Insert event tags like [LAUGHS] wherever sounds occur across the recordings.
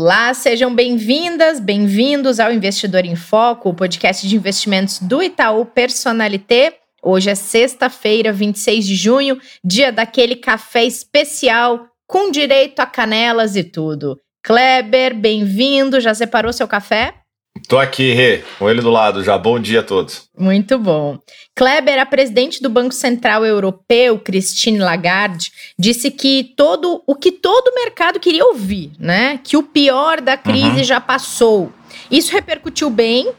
Olá, sejam bem-vindas, bem-vindos ao Investidor em Foco, o podcast de investimentos do Itaú Personalité. Hoje é sexta-feira, 26 de junho, dia daquele café especial com direito a canelas e tudo. Kleber, bem-vindo. Já separou seu café? Tô aqui, Rê, com ele do lado já. Bom dia a todos. Muito bom. Kleber, a presidente do Banco Central Europeu, Christine Lagarde, disse que todo o que todo o mercado queria ouvir, né? Que o pior da crise uhum. já passou. Isso repercutiu bem,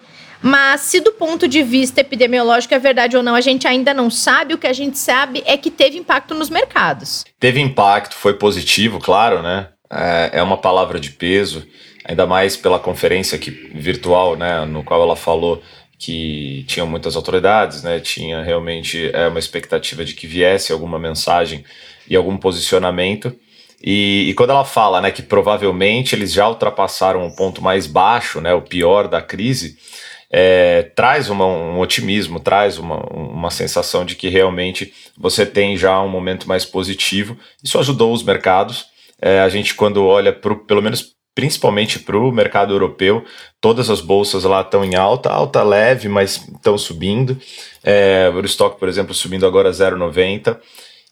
mas se do ponto de vista epidemiológico é verdade ou não, a gente ainda não sabe. O que a gente sabe é que teve impacto nos mercados. Teve impacto, foi positivo, claro, né? É, é uma palavra de peso ainda mais pela conferência que, virtual, né, no qual ela falou que tinham muitas autoridades, né, tinha realmente é, uma expectativa de que viesse alguma mensagem e algum posicionamento. E, e, quando ela fala né, que provavelmente eles já ultrapassaram o ponto mais baixo, né, o pior da crise, é, traz uma, um otimismo, traz uma, uma sensação de que realmente você tem já um momento mais positivo. Isso ajudou os mercados. É, a gente, quando olha pro, pelo menos principalmente para o mercado europeu. Todas as bolsas lá estão em alta, alta leve, mas estão subindo. É, o estoque, por exemplo, subindo agora 0,90.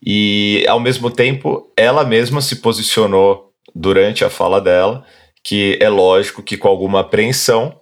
E, ao mesmo tempo, ela mesma se posicionou durante a fala dela que é lógico que com alguma apreensão,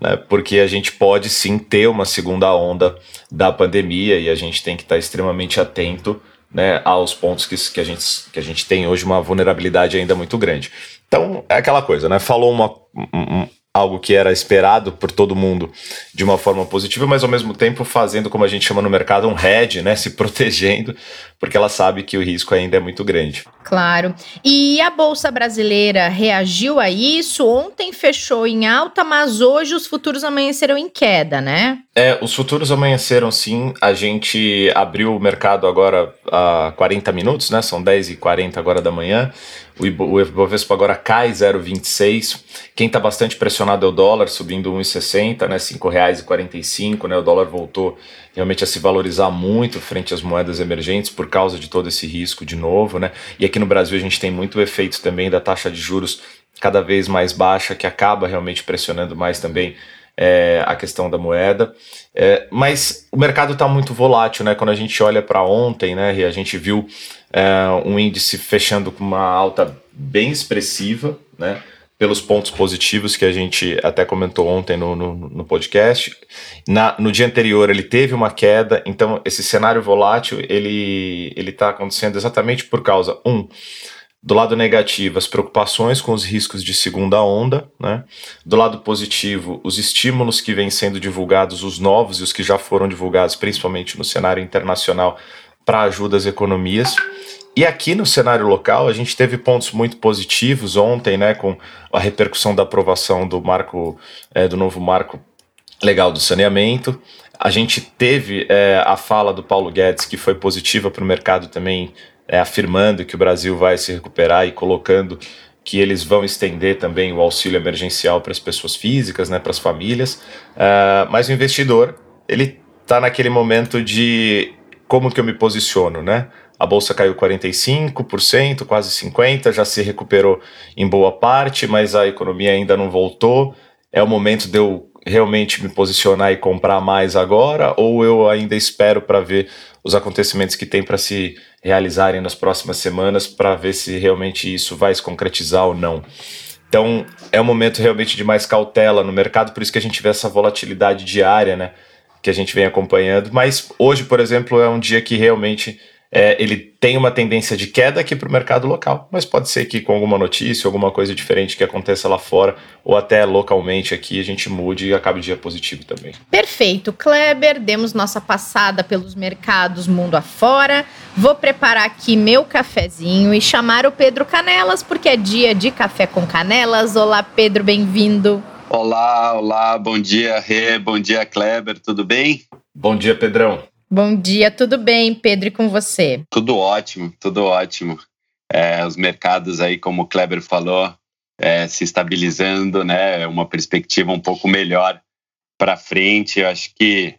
né, porque a gente pode sim ter uma segunda onda da pandemia e a gente tem que estar extremamente atento né, aos pontos que, que, a gente, que a gente tem hoje uma vulnerabilidade ainda muito grande. Então, é aquela coisa, né? Falou uma, um, algo que era esperado por todo mundo de uma forma positiva, mas ao mesmo tempo fazendo, como a gente chama no mercado, um hedge, né? Se [LAUGHS] protegendo, porque ela sabe que o risco ainda é muito grande. Claro. E a Bolsa Brasileira reagiu a isso? Ontem fechou em alta, mas hoje os futuros amanheceram em queda, né? É, os futuros amanheceram sim. A gente abriu o mercado agora há 40 minutos, né? São 10 e 40 agora da manhã. O Ibovespa agora cai 0,26. Quem está bastante pressionado é o dólar, subindo 1,60, né? R$ 5,45, né? O dólar voltou realmente a se valorizar muito frente às moedas emergentes por causa de todo esse risco de novo, né? E aqui no Brasil a gente tem muito efeito também da taxa de juros cada vez mais baixa, que acaba realmente pressionando mais também é, a questão da moeda. É, mas o mercado está muito volátil, né? Quando a gente olha para ontem, né, e a gente viu é, um índice fechando com uma alta bem expressiva, né? Pelos pontos positivos que a gente até comentou ontem no, no, no podcast. Na, no dia anterior ele teve uma queda, então esse cenário volátil ele está acontecendo exatamente por causa, um, do lado negativo, as preocupações com os riscos de segunda onda, né? Do lado positivo, os estímulos que vêm sendo divulgados, os novos e os que já foram divulgados, principalmente no cenário internacional, para ajuda às economias. E aqui no cenário local, a gente teve pontos muito positivos ontem, né? Com a repercussão da aprovação do marco, é, do novo marco legal do saneamento. A gente teve é, a fala do Paulo Guedes, que foi positiva para o mercado também é, afirmando que o Brasil vai se recuperar e colocando que eles vão estender também o auxílio emergencial para as pessoas físicas, né, para as famílias. Uh, mas o investidor, ele está naquele momento de como que eu me posiciono, né? A bolsa caiu 45%, quase 50%, já se recuperou em boa parte, mas a economia ainda não voltou. É o momento de eu realmente me posicionar e comprar mais agora, ou eu ainda espero para ver os acontecimentos que tem para se realizarem nas próximas semanas para ver se realmente isso vai se concretizar ou não. Então, é um momento realmente de mais cautela no mercado, por isso que a gente vê essa volatilidade diária, né, que a gente vem acompanhando. Mas hoje, por exemplo, é um dia que realmente é, ele tem uma tendência de queda aqui para o mercado local, mas pode ser que com alguma notícia, alguma coisa diferente que aconteça lá fora, ou até localmente aqui, a gente mude e acabe o dia positivo também. Perfeito, Kleber, demos nossa passada pelos mercados mundo afora. Vou preparar aqui meu cafezinho e chamar o Pedro Canelas, porque é dia de café com canelas. Olá, Pedro, bem-vindo. Olá, olá, bom dia, Rê, bom dia, Kleber, tudo bem? Bom dia, Pedrão. Bom dia, tudo bem, Pedro, e com você? Tudo ótimo, tudo ótimo. É, os mercados aí, como o Kleber falou, é, se estabilizando, né? Uma perspectiva um pouco melhor para frente. Eu acho que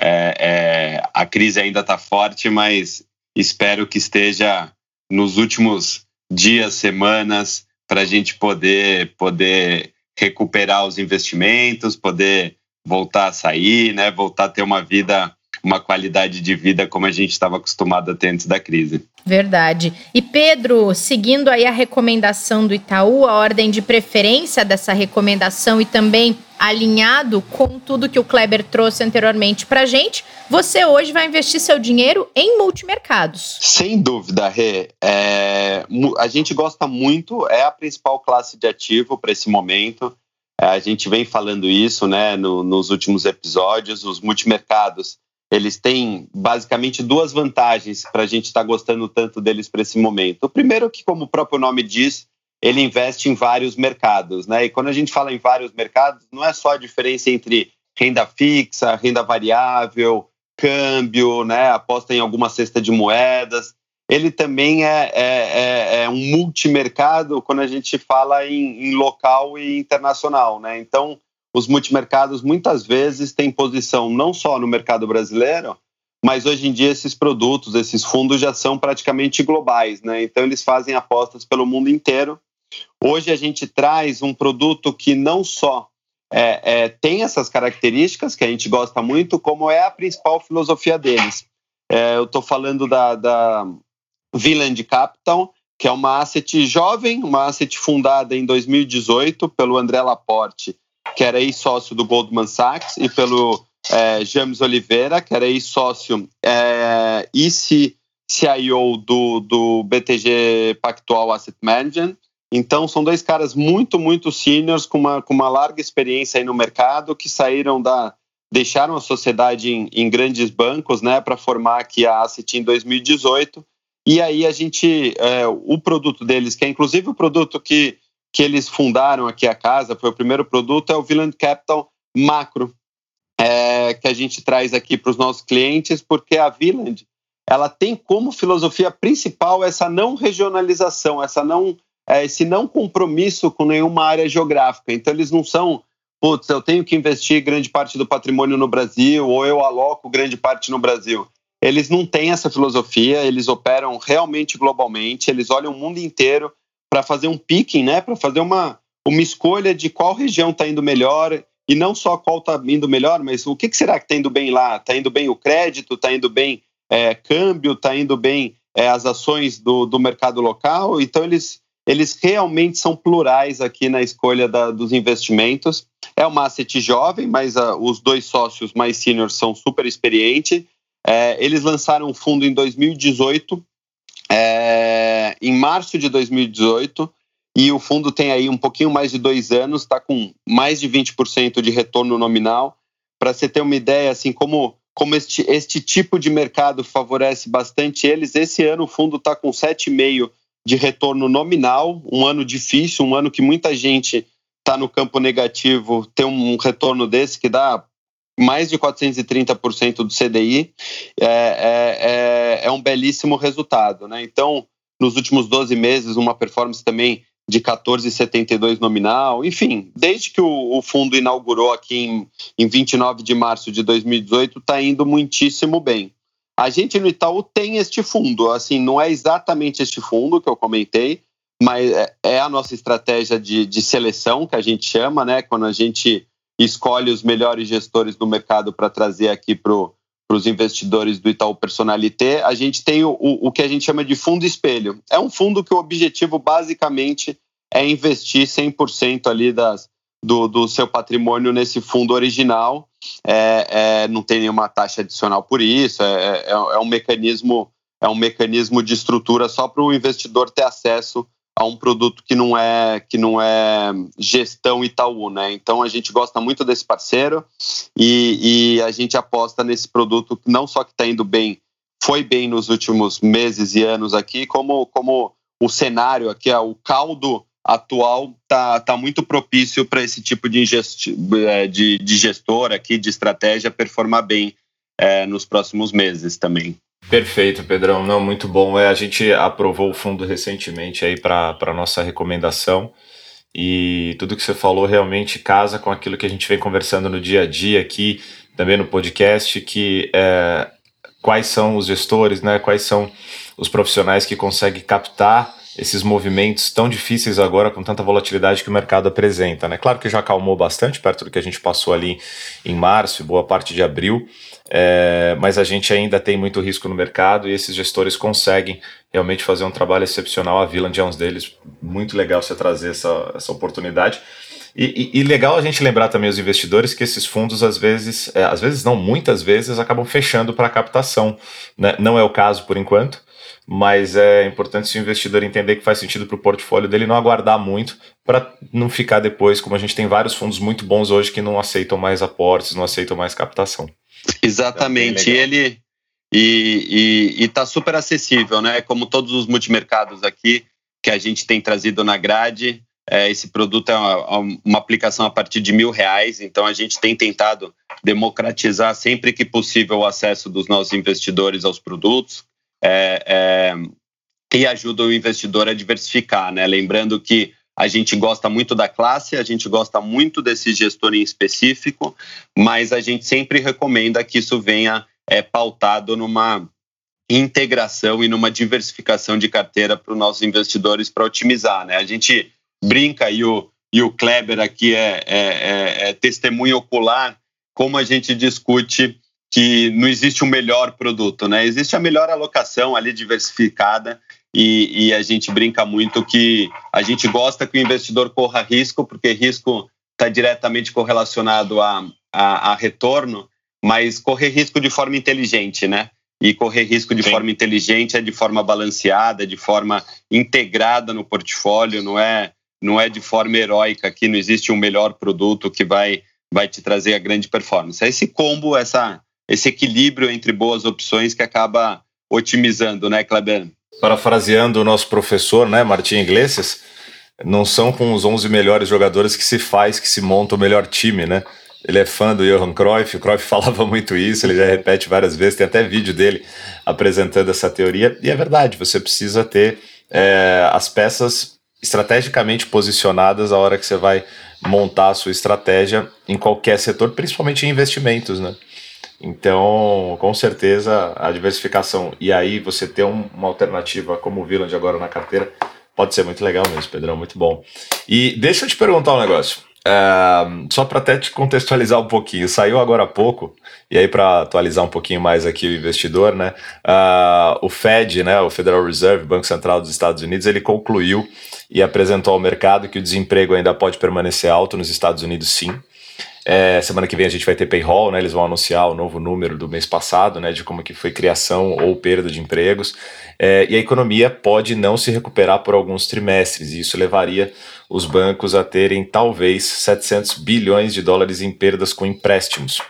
é, é, a crise ainda está forte, mas espero que esteja nos últimos dias, semanas, para a gente poder, poder recuperar os investimentos, poder voltar a sair, né? Voltar a ter uma vida uma qualidade de vida como a gente estava acostumado a ter antes da crise. Verdade. E Pedro, seguindo aí a recomendação do Itaú, a ordem de preferência dessa recomendação e também alinhado com tudo que o Kleber trouxe anteriormente para gente, você hoje vai investir seu dinheiro em multimercados. Sem dúvida, Rê. É, a gente gosta muito, é a principal classe de ativo para esse momento. É, a gente vem falando isso né, no, nos últimos episódios. Os multimercados eles têm basicamente duas vantagens para a gente estar tá gostando tanto deles para esse momento. O primeiro é que, como o próprio nome diz, ele investe em vários mercados, né? E quando a gente fala em vários mercados, não é só a diferença entre renda fixa, renda variável, câmbio, né? Aposta em alguma cesta de moedas. Ele também é, é, é, é um multimercado quando a gente fala em, em local e internacional, né? Então, os multimercados muitas vezes têm posição não só no mercado brasileiro, mas hoje em dia esses produtos, esses fundos já são praticamente globais, né? Então eles fazem apostas pelo mundo inteiro. Hoje a gente traz um produto que não só é, é, tem essas características que a gente gosta muito, como é a principal filosofia deles. É, eu estou falando da, da Villand Capital, que é uma asset jovem, uma asset fundada em 2018 pelo André Laporte que era ex-sócio do Goldman Sachs, e pelo é, James Oliveira, que era ex-sócio é, e CIO do, do BTG Pactual Asset Management. Então, são dois caras muito, muito seniors, com uma, com uma larga experiência aí no mercado, que saíram da. deixaram a sociedade em, em grandes bancos, né, para formar aqui a Asset em 2018. E aí a gente. É, o produto deles, que é inclusive o produto que que eles fundaram aqui a casa, foi o primeiro produto, é o Villand Capital Macro, é, que a gente traz aqui para os nossos clientes, porque a Villand ela tem como filosofia principal essa não regionalização, essa não, é, esse não compromisso com nenhuma área geográfica. Então, eles não são, putz, eu tenho que investir grande parte do patrimônio no Brasil, ou eu aloco grande parte no Brasil. Eles não têm essa filosofia, eles operam realmente globalmente, eles olham o mundo inteiro para fazer um picking, né? Para fazer uma, uma escolha de qual região está indo melhor e não só qual está indo melhor, mas o que, que será que está indo bem lá? Está indo bem o crédito? Está indo bem é, câmbio? Está indo bem é, as ações do, do mercado local? Então eles eles realmente são plurais aqui na escolha da, dos investimentos. É uma asset jovem, mas uh, os dois sócios mais seniors são super experientes. É, eles lançaram um fundo em 2018 é, em março de 2018 e o fundo tem aí um pouquinho mais de dois anos, está com mais de 20% de retorno nominal. Para você ter uma ideia, assim como, como este, este tipo de mercado favorece bastante eles, esse ano o fundo está com 7,5% de retorno nominal, um ano difícil, um ano que muita gente está no campo negativo, ter um retorno desse que dá mais de 430% do CDI é, é, é, é, um belíssimo resultado. Né? Então, nos últimos 12 meses, uma performance também de 14,72 nominal. Enfim, desde que o, o fundo inaugurou aqui em, em 29 de março de 2018, está indo muitíssimo bem. A gente no Itaú tem este fundo, assim, não é exatamente este fundo que eu comentei, mas é, é a nossa estratégia de, de seleção, que a gente chama, né? Quando a gente escolhe os melhores gestores do mercado para trazer aqui para os investidores do Itaú Personalité, a gente tem o, o que a gente chama de fundo espelho. É um fundo que o objetivo basicamente é investir 100% ali das, do, do, seu patrimônio nesse fundo original. É, é, não tem nenhuma taxa adicional por isso, é, é, é um mecanismo é um mecanismo de estrutura só para o investidor ter acesso a um produto que não é que não é gestão Itaú, né? Então a gente gosta muito desse parceiro e, e a gente aposta nesse produto não só que está indo bem, foi bem nos últimos meses e anos aqui, como como o cenário aqui, o caldo atual tá, tá muito propício para esse tipo de, é, de, de, gestor aqui, de estratégia, performar bem é, nos próximos meses também. Perfeito, Pedrão. Não, muito bom. É, a gente aprovou o fundo recentemente aí para nossa recomendação. E tudo que você falou realmente casa com aquilo que a gente vem conversando no dia a dia aqui, também no podcast, que é, quais são os gestores, né? Quais são os profissionais que conseguem captar esses movimentos tão difíceis agora com tanta volatilidade que o mercado apresenta, né? Claro que já acalmou bastante perto do que a gente passou ali em março, boa parte de abril, é, mas a gente ainda tem muito risco no mercado e esses gestores conseguem realmente fazer um trabalho excepcional. A Villand é um deles, muito legal você trazer essa, essa oportunidade. E, e, e, legal a gente lembrar também os investidores que esses fundos, às vezes, é, às vezes não, muitas vezes, acabam fechando para captação. Né? Não é o caso por enquanto, mas é importante se o investidor entender que faz sentido para o portfólio dele não aguardar muito para não ficar depois, como a gente tem vários fundos muito bons hoje que não aceitam mais aportes, não aceitam mais captação. Exatamente. Então, ele e está super acessível, né? Como todos os multimercados aqui que a gente tem trazido na grade, é, esse produto é uma, uma, aplicação a partir de mil reais, então a gente tem tentado democratizar sempre que possível o acesso dos nossos investidores aos produtos é, é, e ajuda o investidor a diversificar, né? Lembrando que a gente gosta muito da classe, a gente gosta muito desse gestor em específico, mas a gente sempre recomenda que isso venha é, pautado numa integração e numa diversificação de carteira para os nossos investidores para otimizar, né? A gente brinca e o, e o Kleber aqui é, é, é, é testemunho ocular como a gente discute que não existe um melhor produto, né? Existe a melhor alocação ali diversificada e, e, a gente brinca muito que a gente gosta que o investidor corra risco, porque risco está diretamente correlacionado a, a, a, retorno, mas correr risco de forma inteligente, né? E correr risco de Sim. forma inteligente é de forma balanceada, de forma integrada no portfólio, não é, não é de forma heróica, que não existe um melhor produto que vai, vai te trazer a grande performance. É esse combo, essa esse equilíbrio entre boas opções que acaba otimizando, né, Kleber? Parafraseando o nosso professor, né, Martim Iglesias, não são com os 11 melhores jogadores que se faz, que se monta o melhor time, né? Ele é fã do Johan Cruyff, o Cruyff [LAUGHS] falava muito isso, ele já repete várias vezes, tem até vídeo dele apresentando essa teoria, e é verdade, você precisa ter é, as peças estrategicamente posicionadas a hora que você vai montar a sua estratégia em qualquer setor, principalmente em investimentos, né? Então, com certeza, a diversificação e aí você ter um, uma alternativa como o Villand agora na carteira pode ser muito legal mesmo, Pedrão, muito bom. E deixa eu te perguntar um negócio. Uh, só para até te contextualizar um pouquinho, saiu agora há pouco, e aí para atualizar um pouquinho mais aqui o investidor, né? Uh, o Fed, né, o Federal Reserve, Banco Central dos Estados Unidos, ele concluiu e apresentou ao mercado que o desemprego ainda pode permanecer alto nos Estados Unidos, sim. É, semana que vem a gente vai ter payroll, né? Eles vão anunciar o novo número do mês passado, né? De como que foi criação ou perda de empregos. É, e a economia pode não se recuperar por alguns trimestres, e isso levaria os bancos a terem talvez 700 bilhões de dólares em perdas com empréstimos.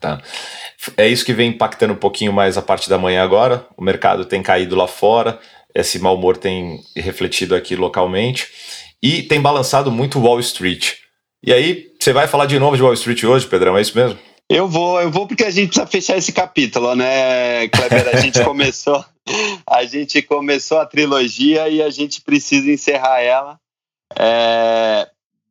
Tá? É isso que vem impactando um pouquinho mais a parte da manhã agora. O mercado tem caído lá fora, esse mau humor tem refletido aqui localmente e tem balançado muito Wall Street. E aí, você vai falar de novo de Wall Street hoje, Pedrão, é isso mesmo? Eu vou, eu vou porque a gente precisa fechar esse capítulo, né, Kleber? A gente [LAUGHS] começou, a gente começou a trilogia e a gente precisa encerrar ela. É,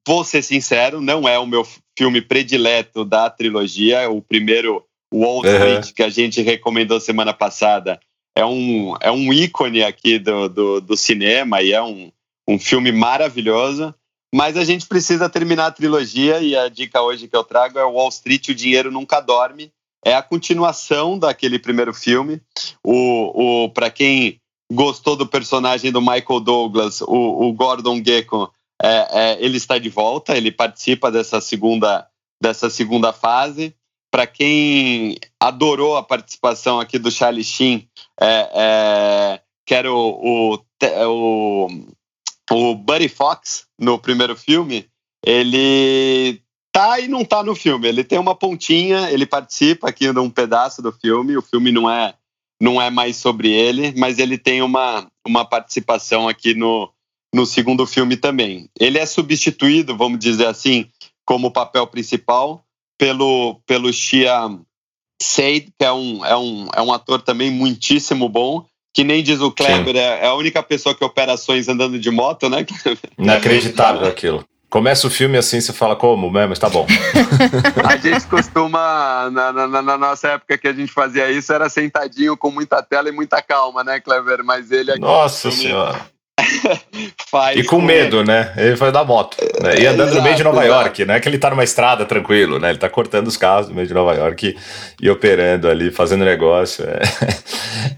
vou ser sincero, não é o meu filme predileto da trilogia. O primeiro, Wall Street, uhum. que a gente recomendou semana passada, é um, é um ícone aqui do, do, do cinema e é um, um filme maravilhoso. Mas a gente precisa terminar a trilogia e a dica hoje que eu trago é Wall Street, o dinheiro nunca dorme. É a continuação daquele primeiro filme. O, o para quem gostou do personagem do Michael Douglas, o, o Gordon Gekko, é, é, ele está de volta. Ele participa dessa segunda dessa segunda fase. Para quem adorou a participação aqui do Charlie Sheen, é, é, que o, o o Buddy Fox, no primeiro filme, ele tá e não tá no filme. Ele tem uma pontinha, ele participa aqui de um pedaço do filme. O filme não é não é mais sobre ele, mas ele tem uma, uma participação aqui no, no segundo filme também. Ele é substituído, vamos dizer assim, como papel principal pelo, pelo Shia Said, que é um, é, um, é um ator também muitíssimo bom, que nem diz o Kleber, é, é, a única pessoa que opera ações andando de moto, né? [LAUGHS] Inacreditável aquilo. Começa o filme assim, você fala como mesmo, mas tá bom. [LAUGHS] a gente costuma, na, na, na, nossa época que a gente fazia isso, era sentadinho com muita tela e muita calma, né, Clever? Mas ele aqui. Nossa senhora. [LAUGHS] faz e com, medo, né? Ele faz da moto. Né? E andando exato, no meio de Nova exato. York, né? Que ele tá numa estrada tranquilo, né? Ele tá cortando os carros no meio de Nova York e, e operando ali, fazendo negócio. É,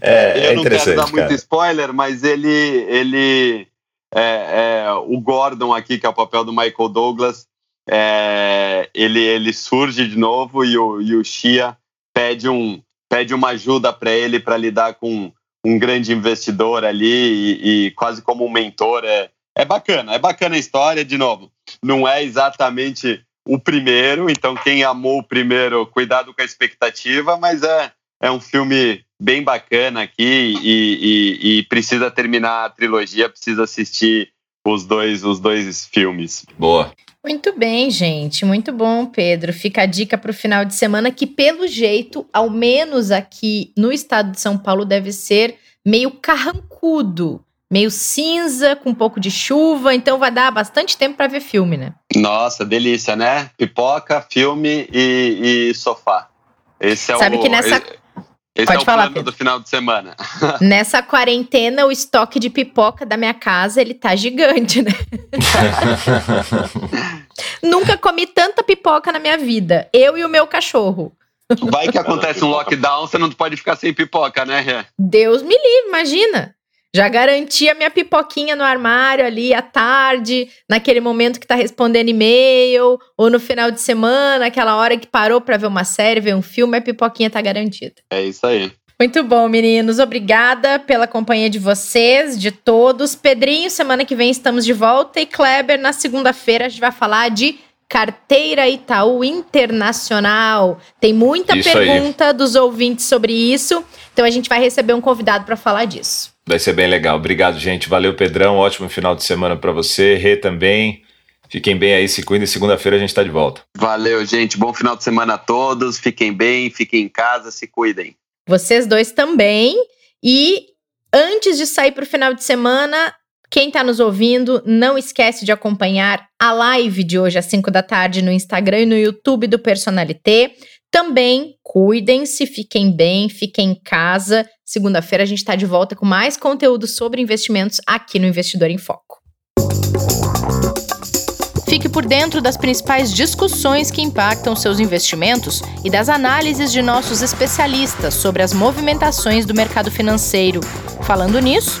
[LAUGHS] é, Eu é não quero dar cara. muito spoiler, mas ele, ele é, é, o Gordon aqui, que é o papel do Michael Douglas, é, ele, ele surge de novo e o, e o Shia pede, um, pede uma ajuda para ele para lidar com um grande investidor ali e, e, quase como um mentor. É, é bacana, é bacana a história, de novo. Não é exatamente o primeiro, então quem amou o primeiro, cuidado com a expectativa, mas é, é um filme bem bacana aqui e, e, e, precisa terminar a trilogia, precisa assistir os dois, os dois filmes. Boa. Muito bem, gente. Muito bom, Pedro. Fica a dica para o final de semana que, pelo jeito, ao menos aqui no estado de São Paulo, deve ser meio carrancudo, meio cinza, com um pouco de chuva. Então vai dar bastante tempo para ver filme, né? Nossa, delícia, né? Pipoca, filme e, e sofá. Esse é Sabe o, que nessa. Esse Pode é o falar, plano Pedro. do final de semana. [LAUGHS] Nessa quarentena, o estoque de pipoca da minha casa, ele tá gigante, né? [LAUGHS] Nunca comi tanta pipoca na minha vida. Eu e o meu cachorro. Vai que acontece um [LAUGHS] lockdown, você não pode ficar sem pipoca, né, Deus me livre, imagina. Já garanti a minha pipoquinha no armário ali à tarde, naquele momento que tá respondendo e-mail, ou no final de semana, aquela hora que parou para ver uma série, ver um filme, a pipoquinha tá garantida. É isso aí. Muito bom, meninos. Obrigada pela companhia de vocês, de todos. Pedrinho, semana que vem estamos de volta. E Kleber, na segunda-feira, a gente vai falar de Carteira Itaú Internacional. Tem muita isso pergunta aí. dos ouvintes sobre isso. Então a gente vai receber um convidado para falar disso. Vai ser bem legal. Obrigado, gente. Valeu, Pedrão. Ótimo final de semana para você. Rê também. Fiquem bem aí, se cuidem. Segunda-feira a gente está de volta. Valeu, gente. Bom final de semana a todos. Fiquem bem, fiquem em casa, se cuidem. Vocês dois também. E antes de sair para o final de semana, quem está nos ouvindo, não esquece de acompanhar a live de hoje às 5 da tarde no Instagram e no YouTube do Personalité. Também cuidem-se, fiquem bem, fiquem em casa. Segunda-feira a gente está de volta com mais conteúdo sobre investimentos aqui no Investidor em Foco. Fique por dentro das principais discussões que impactam seus investimentos e das análises de nossos especialistas sobre as movimentações do mercado financeiro. Falando nisso,